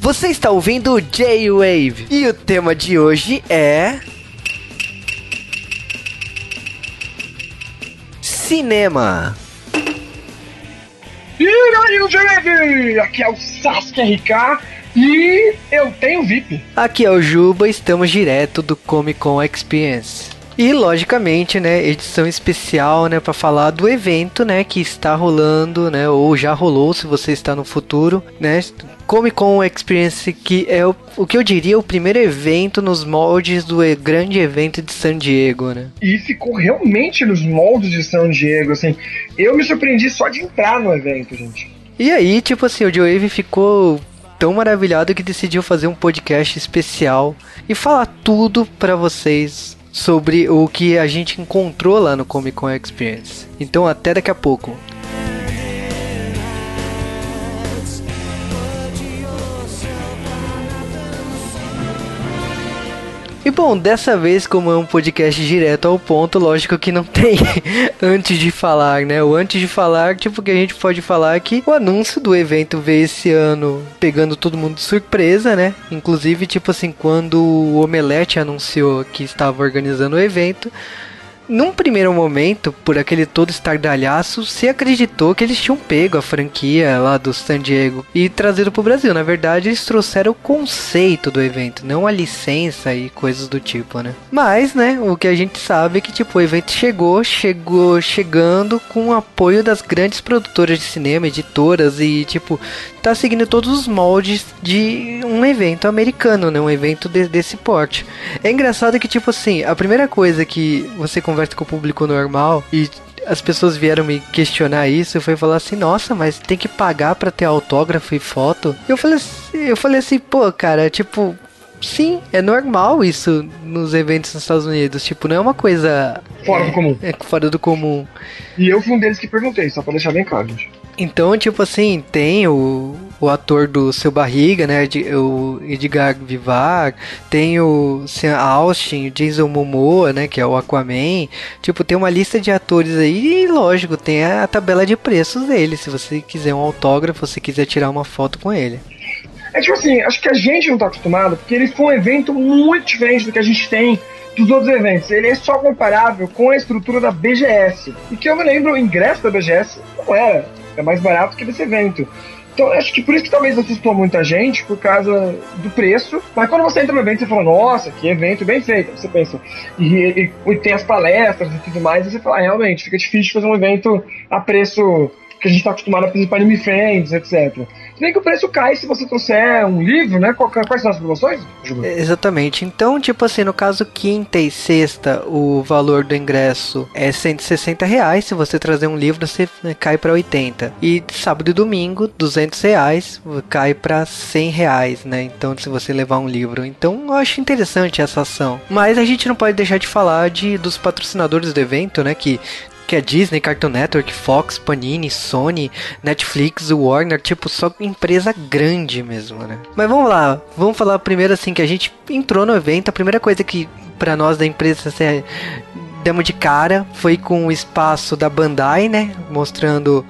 Você está ouvindo o J-Wave e o tema de hoje é. Cinema. E aí, J-Wave! Aqui é o Sasuke RK e eu tenho VIP. Aqui é o Juba, estamos direto do Comic Con Experience. E logicamente, né, edição especial, né, para falar do evento, né, que está rolando, né, ou já rolou se você está no futuro, né, Comic Con Experience, que é o, o que eu diria o primeiro evento nos moldes do grande evento de San Diego, né? E ficou realmente nos moldes de San Diego, assim. Eu me surpreendi só de entrar no evento, gente. E aí, tipo assim, o Joe Wave ficou tão maravilhado que decidiu fazer um podcast especial e falar tudo para vocês sobre o que a gente encontrou lá no Comic Con Experience. Então até daqui a pouco. E bom, dessa vez, como é um podcast direto ao ponto, lógico que não tem antes de falar, né? O antes de falar, tipo, que a gente pode falar é que o anúncio do evento veio esse ano pegando todo mundo de surpresa, né? Inclusive, tipo assim, quando o Omelete anunciou que estava organizando o evento, num primeiro momento, por aquele todo estardalhaço, se acreditou que eles tinham pego a franquia lá do San Diego e trazido pro Brasil. Na verdade, eles trouxeram o conceito do evento, não a licença e coisas do tipo, né? Mas, né, o que a gente sabe é que, tipo, o evento chegou, chegou chegando com o apoio das grandes produtoras de cinema, editoras e, tipo, tá seguindo todos os moldes de um evento americano, né? Um evento de, desse porte. É engraçado que, tipo assim, a primeira coisa que você conversa conversa com o público normal e as pessoas vieram me questionar isso e foi falar assim, nossa, mas tem que pagar para ter autógrafo e foto. Eu falei, assim, eu falei assim, pô, cara, tipo, sim, é normal isso nos eventos nos Estados Unidos, tipo, não é uma coisa fora do comum. É fora do comum. E eu fui um deles que perguntei, só para deixar bem claro, gente. Então, tipo assim, tem o, o ator do Seu Barriga, né? O Edgar Vivar, tem o Sean Austin, o Jason Momoa, né? Que é o Aquaman. Tipo, tem uma lista de atores aí e, lógico, tem a tabela de preços dele. Se você quiser um autógrafo, se quiser tirar uma foto com ele. É tipo assim, acho que a gente não tá acostumado, porque ele foi um evento muito diferente do que a gente tem dos outros eventos. Ele é só comparável com a estrutura da BGS. E que eu me lembro, o ingresso da BGS não era é mais barato que desse evento. Então, acho que por isso que talvez assustou muita gente, por causa do preço. Mas quando você entra no evento, você fala, nossa, que evento bem feito. Você pensa, e, e, e tem as palestras e tudo mais, e você fala, ah, realmente, fica difícil fazer um evento a preço que a gente está acostumado a fazer para anime friends, etc. Se bem que o preço cai se você trouxer um livro, né? Quais são as promoções? Exatamente. Então, tipo assim, no caso quinta e sexta, o valor do ingresso é 160 reais. Se você trazer um livro, você né, cai para 80. E sábado e domingo, 200 reais, cai para 100 reais, né? Então, se você levar um livro. Então, eu acho interessante essa ação. Mas a gente não pode deixar de falar de, dos patrocinadores do evento, né? Que que é Disney, Cartoon Network, Fox, Panini, Sony, Netflix, Warner, tipo, só empresa grande mesmo, né? Mas vamos lá, vamos falar primeiro assim que a gente entrou no evento, a primeira coisa que para nós da empresa assim, demos de cara foi com o espaço da Bandai, né? Mostrando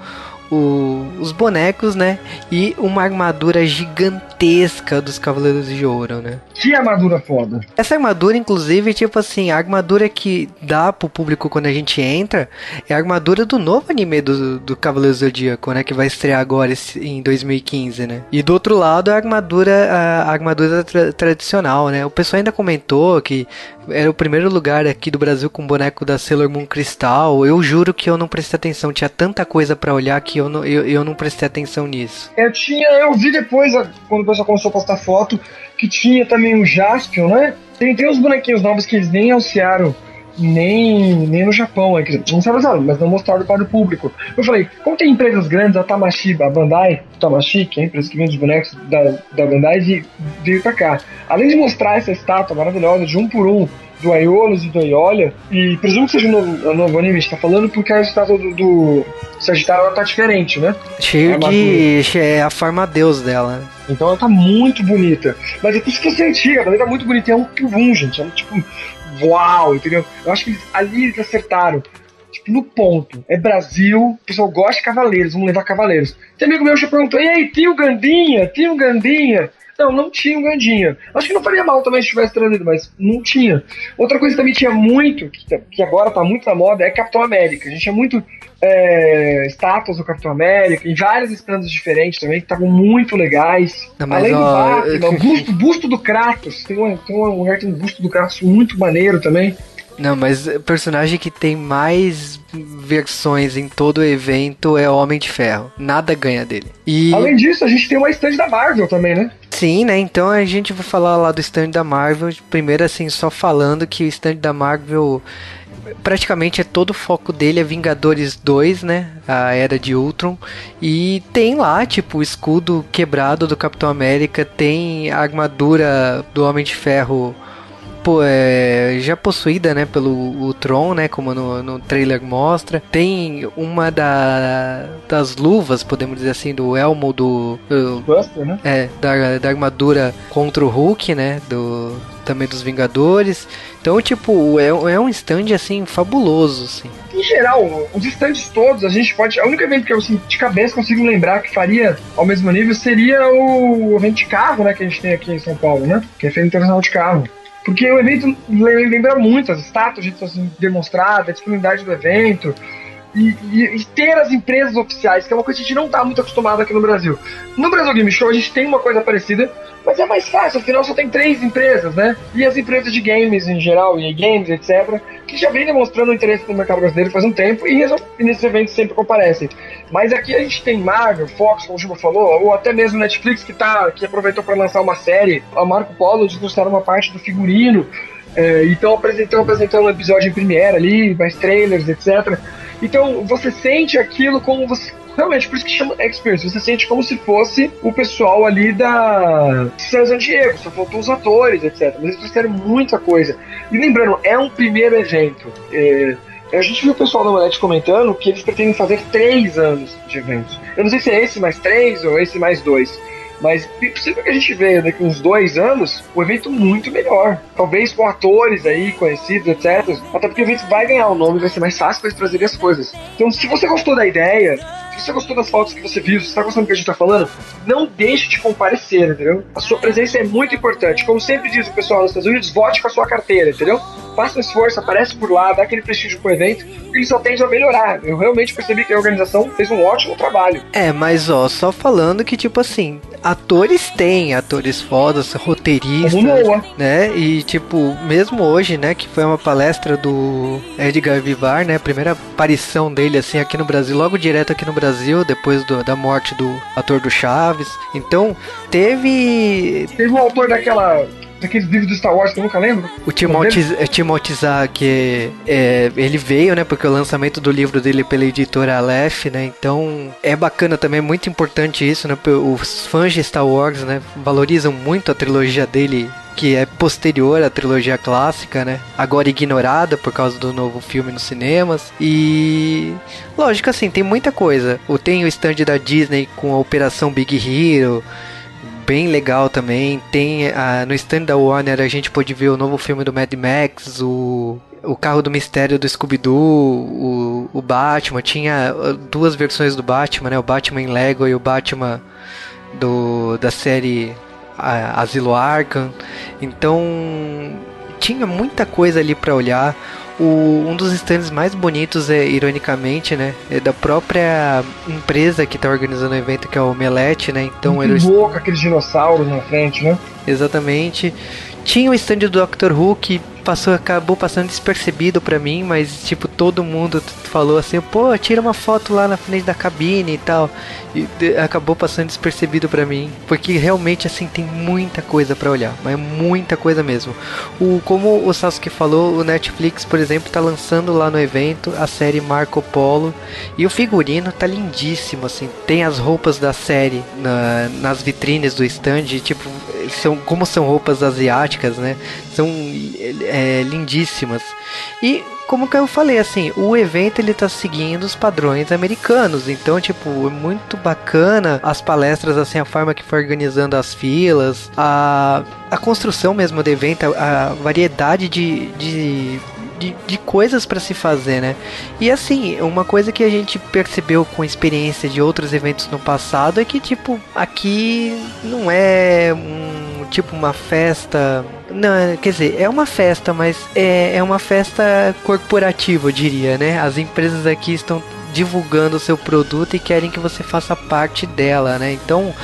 o, os bonecos, né? E uma armadura gigantesca dos Cavaleiros de Ouro, né? Que armadura foda! Essa armadura, inclusive, tipo assim, a armadura que dá pro público quando a gente entra é a armadura do novo anime do, do Cavaleiro Zodíaco, né? Que vai estrear agora em 2015, né? E do outro lado a armadura, a, armadura tra tradicional, né? O pessoal ainda comentou que era o primeiro lugar aqui do Brasil com boneco da Sailor Moon Cristal. Eu juro que eu não prestei atenção, tinha tanta coisa para olhar que eu não, eu, eu não prestei atenção nisso. Eu tinha, eu vi depois, quando o pessoal começou a postar foto, que tinha também o Jaspion, né? Tem, tem uns bonequinhos novos que eles nem anunciaram nem, nem no Japão, é não sabe mas não mostraram para o público. Eu falei, como tem empresas grandes, a Tamashi, a Bandai, Tamashi, que é a empresa que vende os bonecos da, da Bandai, veio para cá. Além de mostrar essa estátua maravilhosa de um por um do Aiolos e do Aiolia, e presumo que seja o novo, novo anime que está falando, porque a estátua do, do Sagitário ela tá diferente, né? Cheio de. É a forma deus dela. Então ela tá muito bonita. Mas é por isso que essa é antiga, ela tá muito bonita. É um por um, gente. É um tipo. Uau, entendeu? Eu acho que eles, ali eles acertaram. tipo, no ponto. É Brasil, o pessoal gosta de cavaleiros, vamos levar cavaleiros. Tem amigo meu já perguntou, e aí, tio Gandinha, tio Gandinha? Não, não tinha um Gandinha. Acho que não faria mal também se tivesse trazido, mas não tinha. Outra coisa que também tinha muito, que, que agora tá muito na moda, é Capitão América. A gente tinha muito é, estátuas do Capitão América, em vários stands diferentes também, que estavam muito legais. Não, Além do ó, Batman, o busto, busto do Kratos. Tem um, tem um um busto do Kratos muito maneiro também. Não, mas o personagem que tem mais versões em todo o evento é o Homem de Ferro. Nada ganha dele. E Além disso, a gente tem uma stand da Marvel também, né? sim, né? Então a gente vai falar lá do stand da Marvel. Primeiro, assim, só falando que o stand da Marvel praticamente é todo o foco dele é Vingadores 2, né? A Era de Ultron. E tem lá, tipo, o escudo quebrado do Capitão América, tem a armadura do Homem de Ferro pô, é, já possuída, né, pelo Tron, né, como no, no trailer mostra. Tem uma da, das luvas, podemos dizer assim, do elmo do, do Buster, né? é, da, da armadura contra o Hulk, né, do também dos Vingadores. Então, tipo, é, é um stand assim fabuloso, assim. Em geral, os stands todos, a gente pode. A única evento que eu assim, de cabeça consigo lembrar que faria ao mesmo nível seria o evento de carro, né? Que a gente tem aqui em São Paulo, né? Que é Feira Internacional de Carro. Porque o evento le- lembra muito as estátuas de assim, demonstradas, a disponibilidade do evento. E, e- e ter as empresas oficiais, que é uma coisa que a gente não está muito acostumado aqui no Brasil. No Brasil Game Show a gente tem uma coisa parecida, mas é mais fácil, afinal só tem três empresas, né? E as empresas de games em geral, e games, etc., que já vem demonstrando interesse no mercado brasileiro faz um tempo e, e nesses eventos sempre comparecem. Mas aqui a gente tem Marvel, Fox, como o Juba falou, ou até mesmo Netflix que, tá, que aproveitou para lançar uma série, a Marco Polo, eles trouxeram uma parte do figurino, é, então apresentando, apresentando um episódio em Premiere ali, mais trailers, etc. Então você sente aquilo como você. Realmente, por isso que chama Experience. Você sente como se fosse o pessoal ali da San Diego, só faltou os atores, etc. Mas eles trouxeram muita coisa. E lembrando, é um primeiro evento. É, a gente viu o pessoal da Monete comentando que eles pretendem fazer três anos de eventos. Eu não sei se é esse mais três ou esse mais dois. Mas é possível que a gente veja daqui uns dois anos o evento muito melhor. Talvez com atores aí conhecidos, etc. Até porque o evento vai ganhar o nome, vai ser mais fácil para eles trazerem as coisas. Então, se você gostou da ideia, se você gostou das fotos que você viu, se você está gostando do que a gente está falando, não deixe de comparecer, entendeu? A sua presença é muito importante. Como sempre diz o pessoal nos Estados Unidos, vote com a sua carteira, entendeu? Faça um esforço, aparece por lá, dá aquele prestígio pro evento, ele só tende a melhorar. Eu realmente percebi que a organização fez um ótimo trabalho. É, mas ó, só falando que, tipo assim, atores tem, atores fodas, roteiristas, né? E, tipo, mesmo hoje, né, que foi uma palestra do Edgar Vivar, né? Primeira aparição dele, assim, aqui no Brasil, logo direto aqui no Brasil, depois do- da morte do ator do Chaves. Então, teve Teve um autor daquela. Daqueles livros do Star Wars que eu nunca lembro. O Timothy, é, Timothy que é, ele veio, né, porque o lançamento do livro dele pela editora Aleph, né, então é bacana também, é muito importante isso, né, os fãs de Star Wars, né, valorizam muito a trilogia dele, que é posterior à trilogia clássica, né, agora ignorada por causa do novo filme nos cinemas, e lógico assim, tem muita coisa, O- tem o stand da Disney com a Operação Big Hero, bem legal também. Tem ah, no stand da Warner a gente pôde ver o novo filme do Mad Max, o o carro do mistério do Scooby-Doo, o, o Batman, tinha ah, duas versões do Batman, né? O Batman em Lego e o Batman do da série ah, Asilo Arkham. Então tinha muita coisa ali para olhar. O, um dos stands mais bonitos é, ironicamente, né, é da própria empresa que está organizando o evento, que é o Omelete, né? Então eles louco, aqueles dinossauros na frente, né? Exatamente. Tinha o stand do Doctor Who que passou, acabou passando despercebido pra mim, mas tipo, todo mundo falou assim, pô, tira uma foto lá na frente da cabine e tal. E acabou passando despercebido pra mim, porque realmente assim tem muita coisa pra olhar, mas muita coisa mesmo. O como o Sasuke falou, o Netflix, por exemplo, tá lançando lá no evento a série Marco Polo e o figurino tá lindíssimo assim. Tem as roupas da série na- nas vitrines do stand, tipo, são como são roupas asiáticas, né? São é, lindíssimas. E como que eu falei assim, o evento ele tá seguindo os padrões americanos, então tipo, é muito bacana as palestras assim, a forma que foi organizando as filas, a, a construção mesmo do evento, a, a variedade de, de de, de coisas para se fazer, né? E assim, uma coisa que a gente percebeu com experiência de outros eventos no passado é que, tipo, aqui não é um tipo uma festa. Não, quer dizer, é uma festa, mas é, é uma festa corporativa, eu diria, né? As empresas aqui estão divulgando o seu produto e querem que você faça parte dela, né? Então,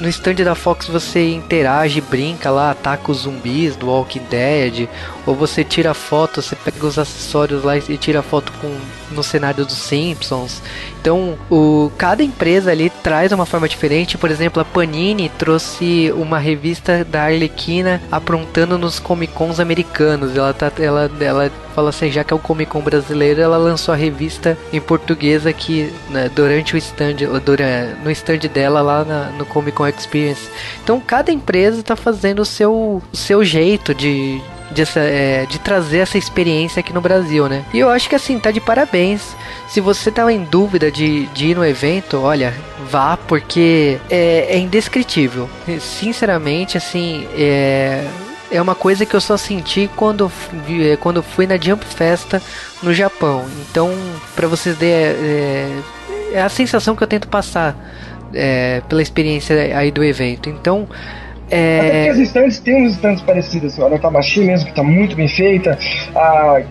no stand da Fox você interage, brinca lá, ataca os zumbis do Walking Dead, ou você tira foto, você pega os acessórios lá e tira foto com no cenário dos Simpsons. Então, o cada empresa ali traz uma forma diferente. Por exemplo, a Panini trouxe uma revista da Arlequina aprontando nos Comic Cons americanos. Ela tá ela ela fala assim, já que é o Comic Con brasileiro, ela lançou a revista em português aqui né, durante o stand, durante, no stand dela lá na, no Comic Con Experience. Então, cada empresa está fazendo o seu, o seu jeito de, de, é, de, trazer essa experiência aqui no Brasil, né? E eu acho que assim, tá de parabéns. Se você tá em dúvida de, de ir no evento, olha, vá, porque é, é indescritível. Sinceramente, assim, é, é uma coisa que eu só senti quando, é, quando fui na Jump Festa no Japão. Então, para vocês verem, é, é, a sensação que eu tento passar é, pela experiência aí do evento. Então, é... Até porque as estantes tem uns estantes parecidos, a Tamashi mesmo, que está muito bem feita, a,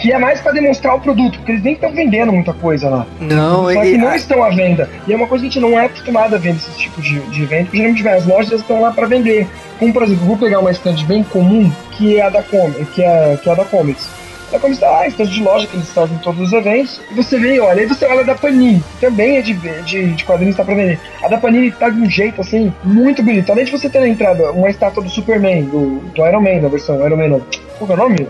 que é mais para demonstrar o produto, porque eles nem estão vendendo muita coisa lá. Não, Só que não estão à venda. E é uma coisa que a gente não é acostumado a ver nesse tipo de, de evento, porque geralmente as lojas estão lá para vender. Como, por exemplo, vou pegar uma estante bem comum, que é a da, Com que é, que é a da Comics. É como está lá, estande de loja que eles fazem em todos os eventos. E você vê, olha, aí você olha da Panini, também é de, de, de quadrinhos tá pra vender. A da Panini tá de um jeito assim, muito bonito. Além de você ter na entrada uma estátua do Superman, do, do Iron Man, na versão Iron Man não. Qual é o nome?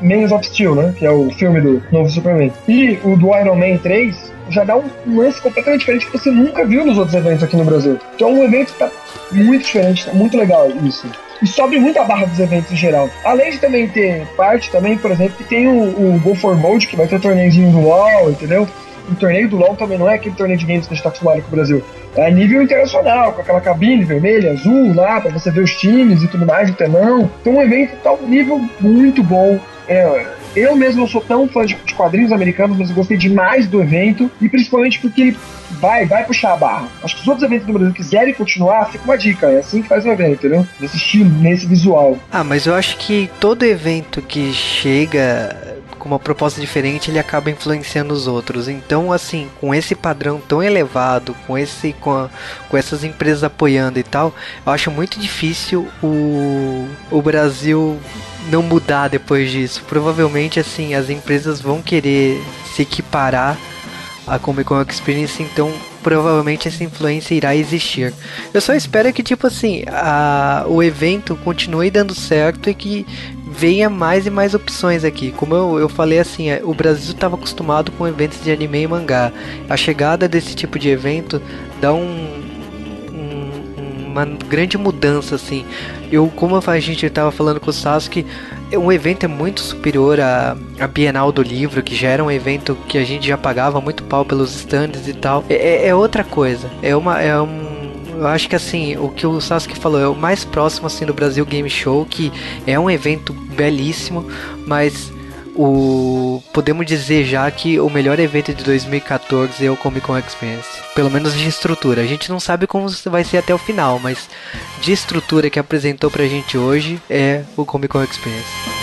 Man of Steel, né? Que é o filme do novo Superman. E o do Iron Man 3 já dá um lance completamente diferente que você nunca viu nos outros eventos aqui no Brasil. Então é um evento que tá muito diferente, tá muito legal isso e sobe muito a barra dos eventos em geral. Além de também ter parte também, por exemplo, que tem o, o Go for Mode, que vai ter torneiozinho do LoL, entendeu? O torneio do LoL também não é aquele torneio de games que a gente tá acostumado com o Brasil. É a nível internacional, com aquela cabine vermelha, azul lá, para você ver os times e tudo mais, o telão. Então, um evento tá um nível muito bom. É, eu mesmo não sou tão fã de, de quadrinhos americanos, mas eu gostei demais do evento, e principalmente porque ele vai, vai puxar a barra. Acho que os outros eventos do Brasil quiserem continuar, fica uma dica. É assim que faz o evento, entendeu? Nesse estilo, nesse visual. Ah, mas eu acho que todo evento que chega com uma proposta diferente, ele acaba influenciando os outros. Então, assim, com esse padrão tão elevado, com esse com, a, com essas empresas apoiando e tal, eu acho muito difícil o, o Brasil não mudar depois disso. Provavelmente, assim, as empresas vão querer se equiparar a Comic Con Experience, então provavelmente essa influência irá existir. Eu só espero que, tipo assim, a, o evento continue dando certo e que venha mais e mais opções aqui. Como eu, eu falei assim, é, o Brasil estava acostumado com eventos de anime e mangá. A chegada desse tipo de evento dá um uma grande mudança assim. Eu, como a gente estava falando com o Sasuke, um evento é muito superior à, à Bienal do Livro, que já era um evento que a gente já pagava muito pau pelos stands e tal. É, é, é outra coisa. É uma é um eu acho que assim, o que o Sasuke falou é o mais próximo assim do Brasil Game Show, que é um evento belíssimo, mas o podemos dizer já que o melhor evento de 2014 é o Comic Con Experience, pelo menos de estrutura. A gente não sabe como vai ser até o final, mas de estrutura que apresentou pra gente hoje é o Comic Con Experience.